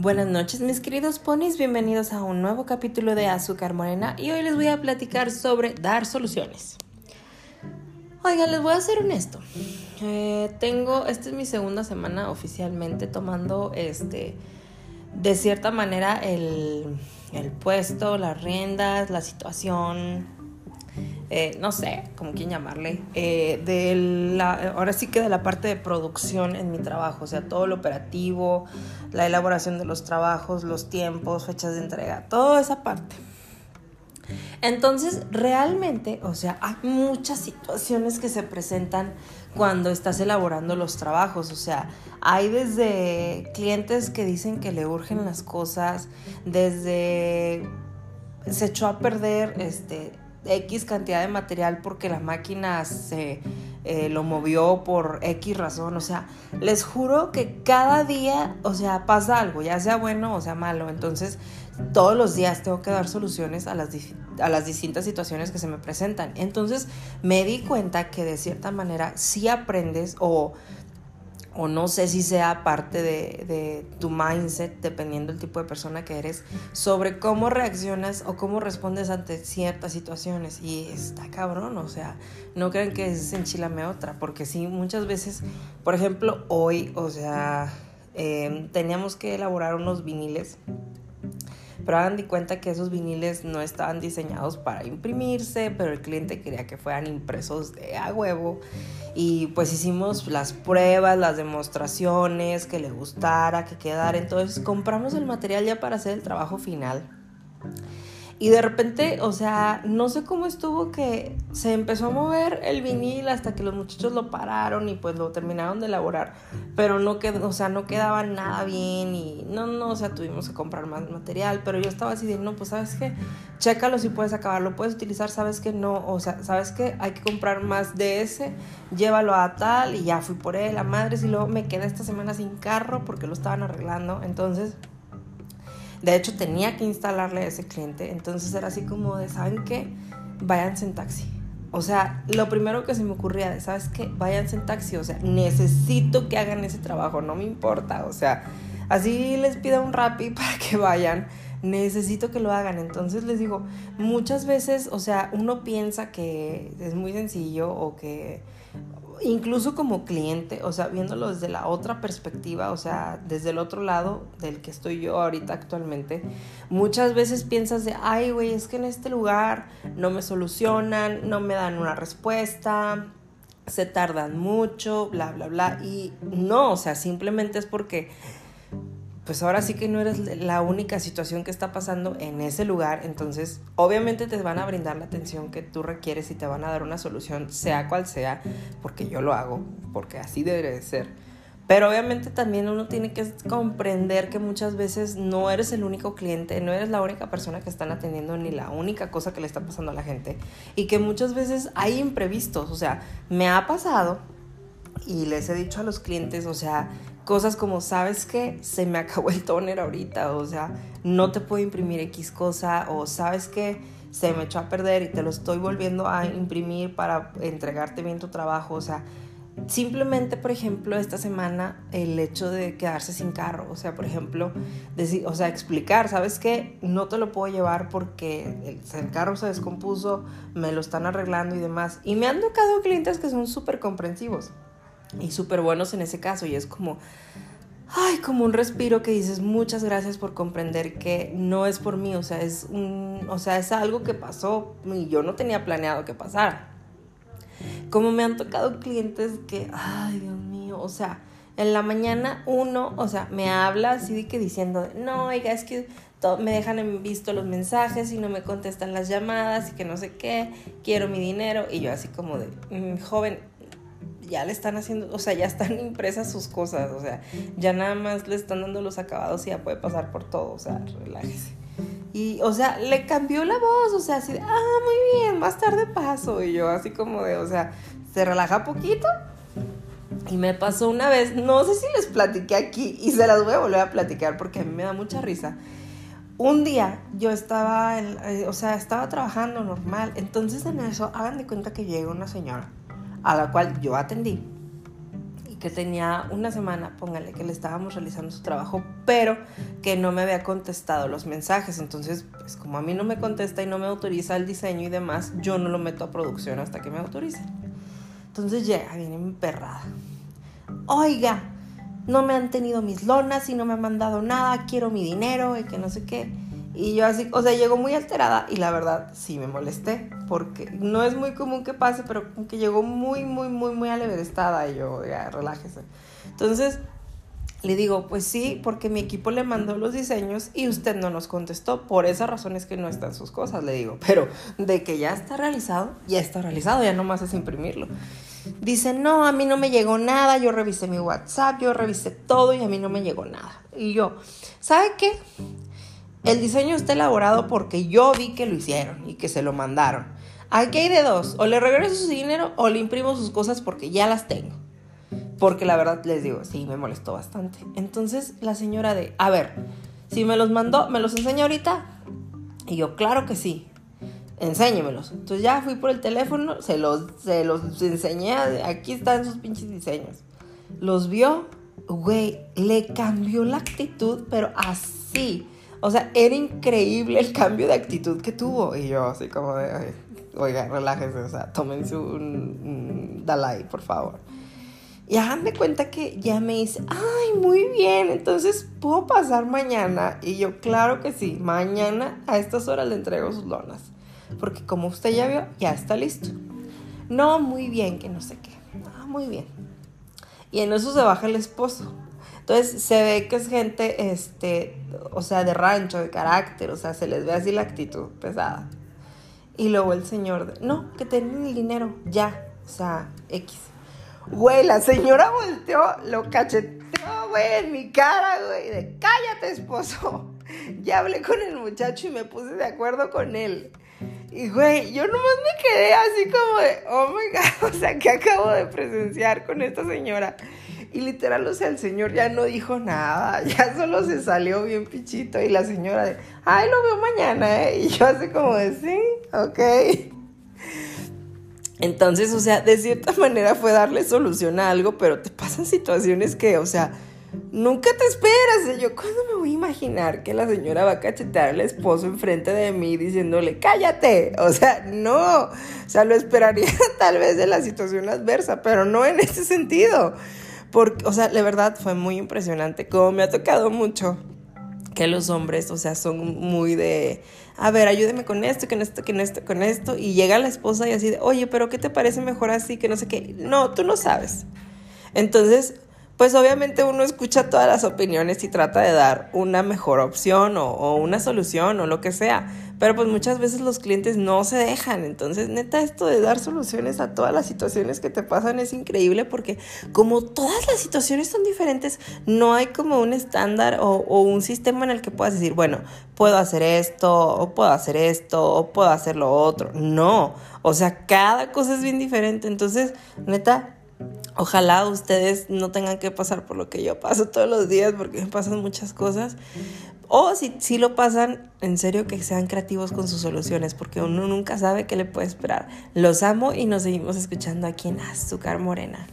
Buenas noches mis queridos ponis, bienvenidos a un nuevo capítulo de Azúcar Morena y hoy les voy a platicar sobre dar soluciones. Oigan, les voy a ser honesto. Eh, tengo, esta es mi segunda semana oficialmente tomando este, de cierta manera el, el puesto, las riendas, la situación, eh, no sé, como quién llamarle, eh, de la, ahora sí que de la parte de producción en mi trabajo, o sea, todo lo operativo, la elaboración de los trabajos, los tiempos, fechas de entrega, toda esa parte. Entonces, realmente, o sea, hay muchas situaciones que se presentan cuando estás elaborando los trabajos, o sea, hay desde clientes que dicen que le urgen las cosas, desde se echó a perder este X cantidad de material porque la máquina se eh, lo movió por X razón. O sea, les juro que cada día, o sea, pasa algo, ya sea bueno o sea malo. Entonces, todos los días tengo que dar soluciones a las, a las distintas situaciones que se me presentan. Entonces, me di cuenta que de cierta manera sí aprendes o o no sé si sea parte de, tu mindset, dependiendo del tipo de persona que eres, sobre cómo reaccionas o cómo respondes ante ciertas situaciones. Y está cabrón, o sea, no crean que es enchilame otra, porque sí, muchas veces, por ejemplo, hoy, o sea, em, teníamos que elaborar unos viniles pero hagan de cuenta que esos viniles no estaban diseñados para imprimirse, pero el cliente quería que fueran impresos de a huevo. Y pues hicimos las pruebas, las demostraciones, que le gustara, que quedara. Entonces compramos el material ya para hacer el trabajo final. Y de repente, o sea, no sé cómo estuvo que se empezó a mover el vinil hasta que los muchachos lo pararon y pues lo terminaron de elaborar. Pero no quedó, o sea, no quedaba nada bien y no, no, o sea, tuvimos que comprar más material. Pero yo estaba así de, no, pues sabes qué, chécalo si puedes acabarlo, puedes utilizar, sabes que no, o sea, sabes que hay que comprar más de ese, llévalo a tal y ya fui por él, a madres y luego me quedé esta semana sin carro porque lo estaban arreglando. Entonces de hecho, tenía que instalarle a ese cliente. Entonces era así como de, ¿saben qué? Váyanse en taxi. O sea, lo primero que se me ocurría de, ¿sabes qué? Váyanse en taxi. O sea, necesito que hagan ese trabajo, no me importa. O sea, así les pido un rapi para que vayan. Necesito que lo hagan. Entonces les digo, muchas veces, o sea, uno piensa que es muy sencillo o que incluso como cliente, o sea, viéndolo desde la otra perspectiva, o sea, desde el otro lado del que estoy yo ahorita actualmente, muchas veces piensas de, ay, güey, es que en este lugar no me solucionan, no me dan una respuesta, se tardan mucho, bla, bla, bla, y no, o sea, simplemente es porque pues ahora sí que no eres la única situación que está pasando en ese lugar, entonces obviamente te van a brindar la atención que tú requieres y te van a dar una solución, sea cual sea, porque yo lo hago, porque así debe de ser. Pero obviamente también uno tiene que comprender que muchas veces no eres el único cliente, no eres la única persona que están atendiendo ni la única cosa que le está pasando a la gente y que muchas veces hay imprevistos, o sea, me ha pasado y les he dicho a los clientes, o sea, cosas como, ¿sabes qué? Se me acabó el toner ahorita, o sea, no te puedo imprimir X cosa, o ¿sabes qué? Se me echó a perder y te lo estoy volviendo a imprimir para entregarte bien tu trabajo, o sea, simplemente, por ejemplo, esta semana el hecho de quedarse sin carro, o sea, por ejemplo, decir, o sea, explicar, ¿sabes qué? No te lo puedo llevar porque el, carro se descompuso, me lo están arreglando y demás. Y me han tocado clientes que son súper comprensivos y súper buenos en ese caso y es como, ay, como un respiro que dices, muchas gracias por comprender que no es por mí, o sea, es un, o sea, es algo que pasó y yo no tenía planeado que pasara. Como me han tocado clientes que, ay, Dios mío, o sea, en la mañana uno, o sea, me habla así de que diciendo, no, oiga, es que me dejan en visto los mensajes y no me contestan las llamadas y que no sé qué, quiero mi dinero. Y yo así como de, mm, joven, ya le están haciendo, o sea, ya están impresas sus cosas, o sea, ya nada más le están dando los acabados y ya puede pasar por todo, o sea, relájese. Y, o sea, le cambió la voz, o sea, así de, ah, muy bien, más tarde paso. Y yo así como de, o sea, se relaja poquito. Y me pasó una vez, no sé si les platiqué aquí y se las voy a volver a platicar porque a mí me da mucha risa. Un día yo estaba, eh, o sea, estaba trabajando normal, entonces en eso hagan de cuenta que llega una señora a la cual yo atendí. que tenía una semana, póngale, que le estábamos realizando su trabajo, pero que no me había contestado los mensajes. Entonces, pues como a mí no me contesta y no me autoriza el diseño y demás, yo no lo meto a producción hasta que me autorice. Entonces llega, viene emperrada. Oiga, no me han tenido mis lonas y no me han mandado nada, quiero mi dinero y que no sé qué. Y yo así, o sea, llegó muy alterada y la verdad sí me molesté, porque no es muy común que pase, pero como que llegó muy, muy, muy, muy aleverestada y yo, ya, relájese. Entonces, le digo, pues sí, porque mi equipo le mandó los diseños y usted no nos contestó. Por esas razones que no están sus cosas, le digo. Pero de que ya está realizado, ya está realizado, ya nomás es imprimirlo. Dice, no, a mí no me llegó nada, yo revisé mi WhatsApp, yo revisé todo y a mí no me llegó nada. Y yo, ¿sabe qué? El diseño está elaborado porque yo vi que lo hicieron y que se lo mandaron. Aquí hay de dos, o le regreso su dinero o le imprimo sus cosas porque ya las tengo. Porque la verdad les digo, sí, me molestó bastante. Entonces la señora de, a ver, si me los mandó, ¿me los enseña ahorita? Y yo, claro que sí, enséñemelos. Entonces ya fui por el teléfono, se los, se los enseñé, aquí están sus pinches diseños. Los vio, güey, le cambió la actitud, pero así. O sea, era increíble el cambio de actitud que tuvo. Y yo así como de, oiga, relájese, o sea, tómense un, Dalai, por favor. Y háganme cuenta que ya me dice, ay, muy bien, entonces puedo pasar mañana. Y yo, claro que sí, mañana a estas horas le entrego sus lonas. Porque como usted ya vio, ya está listo. No, muy bien, que no sé qué. Ah, muy bien. Y en eso se baja el esposo. Entonces se ve que es gente, este, o sea, de rancho, de carácter, o sea, se les ve así la actitud pesada. Y luego el señor, no, que tienen el dinero, ya, o sea, X. Güey, la señora volteó, lo cacheteó, güey, en mi cara, güey, de cállate, esposo. Ya hablé con el muchacho y me puse de acuerdo con él. Y güey, yo nomás me quedé así como de, oh my god, o sea, que acabo de presenciar con esta señora. Y literal, o sea, el señor ya no dijo nada, ya solo se salió bien pichito. Y la señora de, ay, lo veo mañana, ¿eh? Y yo así como de, sí, ok. Entonces, o sea, de cierta manera fue darle solución a algo, pero te pasan situaciones que, o sea, nunca te esperas. Yo, ¿cuándo me voy a imaginar que la señora va a cachetear al esposo enfrente de mí diciéndole, cállate? O sea, no. O sea, lo esperaría tal vez de la situación adversa, pero no en ese sentido. Porque, o sea, de verdad fue muy impresionante. Como me ha tocado mucho que los hombres, o sea, son muy de, a ver, ayúdeme con esto, con esto, con esto, con esto. Y llega la esposa y así de, oye, pero ¿qué te parece mejor así? Que no sé qué. No, tú no sabes. Entonces, pues obviamente uno escucha todas las opiniones y trata de dar una mejor opción o, una solución o lo que sea. Pero pues muchas veces los clientes no se dejan. Entonces, neta, esto de dar soluciones a todas las situaciones que te pasan es increíble porque como todas las situaciones son diferentes, no hay como un estándar o, un sistema en el que puedas decir, bueno, puedo hacer esto, o puedo hacer esto, o puedo hacer lo otro. No, o sea, cada cosa es bien diferente. Entonces, neta, Ojalá ustedes no tengan que pasar por lo que yo paso todos los días porque me pasan muchas cosas. O si, si lo pasan, en serio que sean creativos con sus soluciones porque uno nunca sabe qué le puede esperar. Los amo y nos seguimos escuchando aquí en Azúcar Morena.